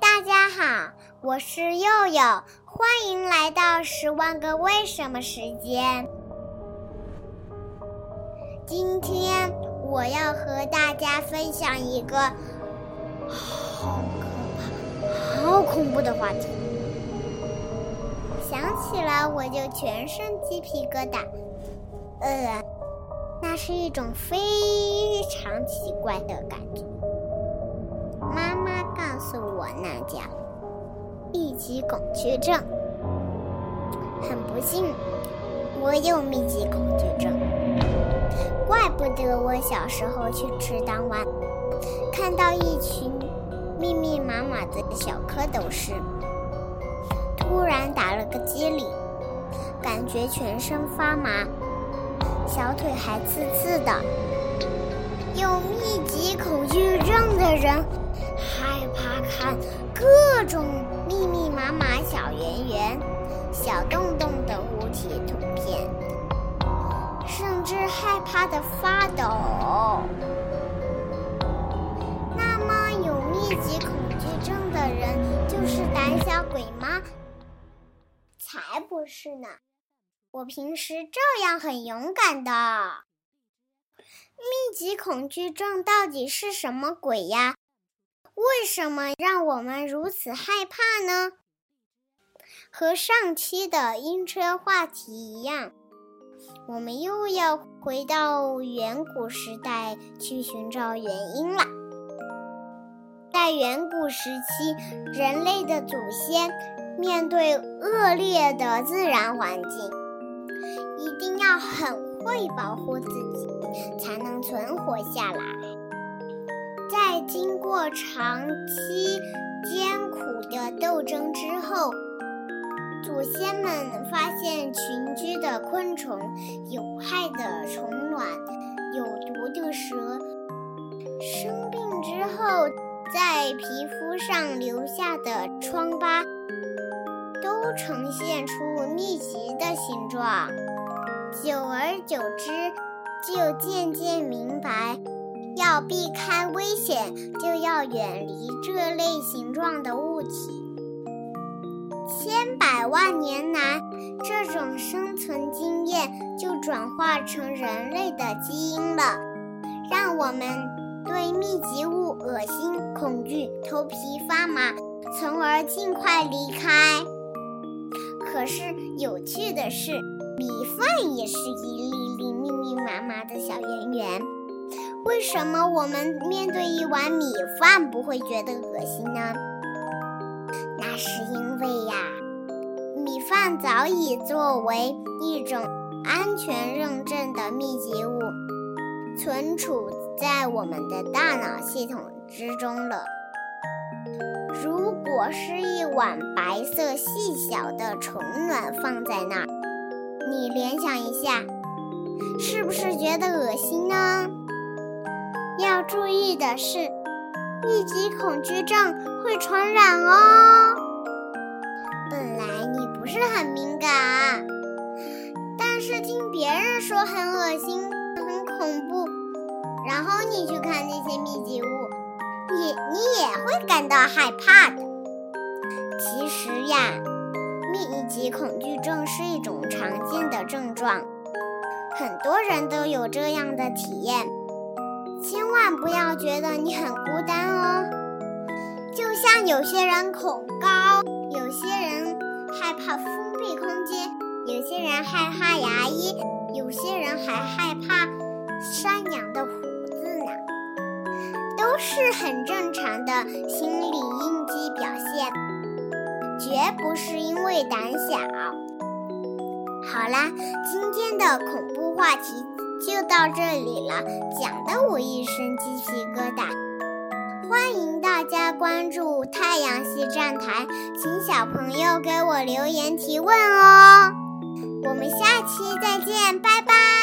大家好，我是佑佑，欢迎来到《十万个为什么》时间。今天我要和大家分享一个好可怕、好恐怖的话题，想起来我就全身鸡皮疙瘩。呃，那是一种非常奇怪的感觉。妈妈告诉我，那叫密集恐惧症。很不幸，我有密集恐惧症。怪不得我小时候去池塘玩，看到一群密密麻麻的小蝌蚪时，突然打了个激灵，感觉全身发麻，小腿还刺刺的。有密集恐惧症的人。害怕看各种密密麻麻小圆圆、小洞洞的物体图片，甚至害怕的发抖。那么，有密集恐惧症的人就是胆小鬼吗？才不是呢！我平时照样很勇敢的。密集恐惧症到底是什么鬼呀？为什么让我们如此害怕呢？和上期的晕车话题一样，我们又要回到远古时代去寻找原因了。在远古时期，人类的祖先面对恶劣的自然环境，一定要很会保护自己，才能存活下来。经过长期艰苦的斗争之后，祖先们发现群居的昆虫、有害的虫卵、有毒的蛇，生病之后在皮肤上留下的疮疤，都呈现出密集的形状。久而久之，就渐渐明白。要避开危险，就要远离这类形状的物体。千百万年来，这种生存经验就转化成人类的基因了，让我们对密集物恶心、恐惧、头皮发麻，从而尽快离开。可是有趣的是，米饭也是一粒粒密密麻麻的小圆圆。为什么我们面对一碗米饭不会觉得恶心呢？那是因为呀，米饭早已作为一种安全认证的密集物，存储在我们的大脑系统之中了。如果是一碗白色细小的虫卵放在那儿，你联想一下，是不是觉得恶心呢？要注意的是，密集恐惧症会传染哦。本来你不是很敏感，但是听别人说很恶心、很恐怖，然后你去看那些密集物，你你也会感到害怕的。其实呀，密集恐惧症是一种常见的症状，很多人都有这样的体验。千万不要觉得你很孤单哦，就像有些人恐高，有些人害怕封闭空间，有些人害怕牙医，有些人还害怕山羊的胡子呢，都是很正常的心理应激表现，绝不是因为胆小。好啦，今天的恐怖话题。就到这里了，讲的我一身鸡皮疙瘩。欢迎大家关注太阳系站台，请小朋友给我留言提问哦。我们下期再见，拜拜。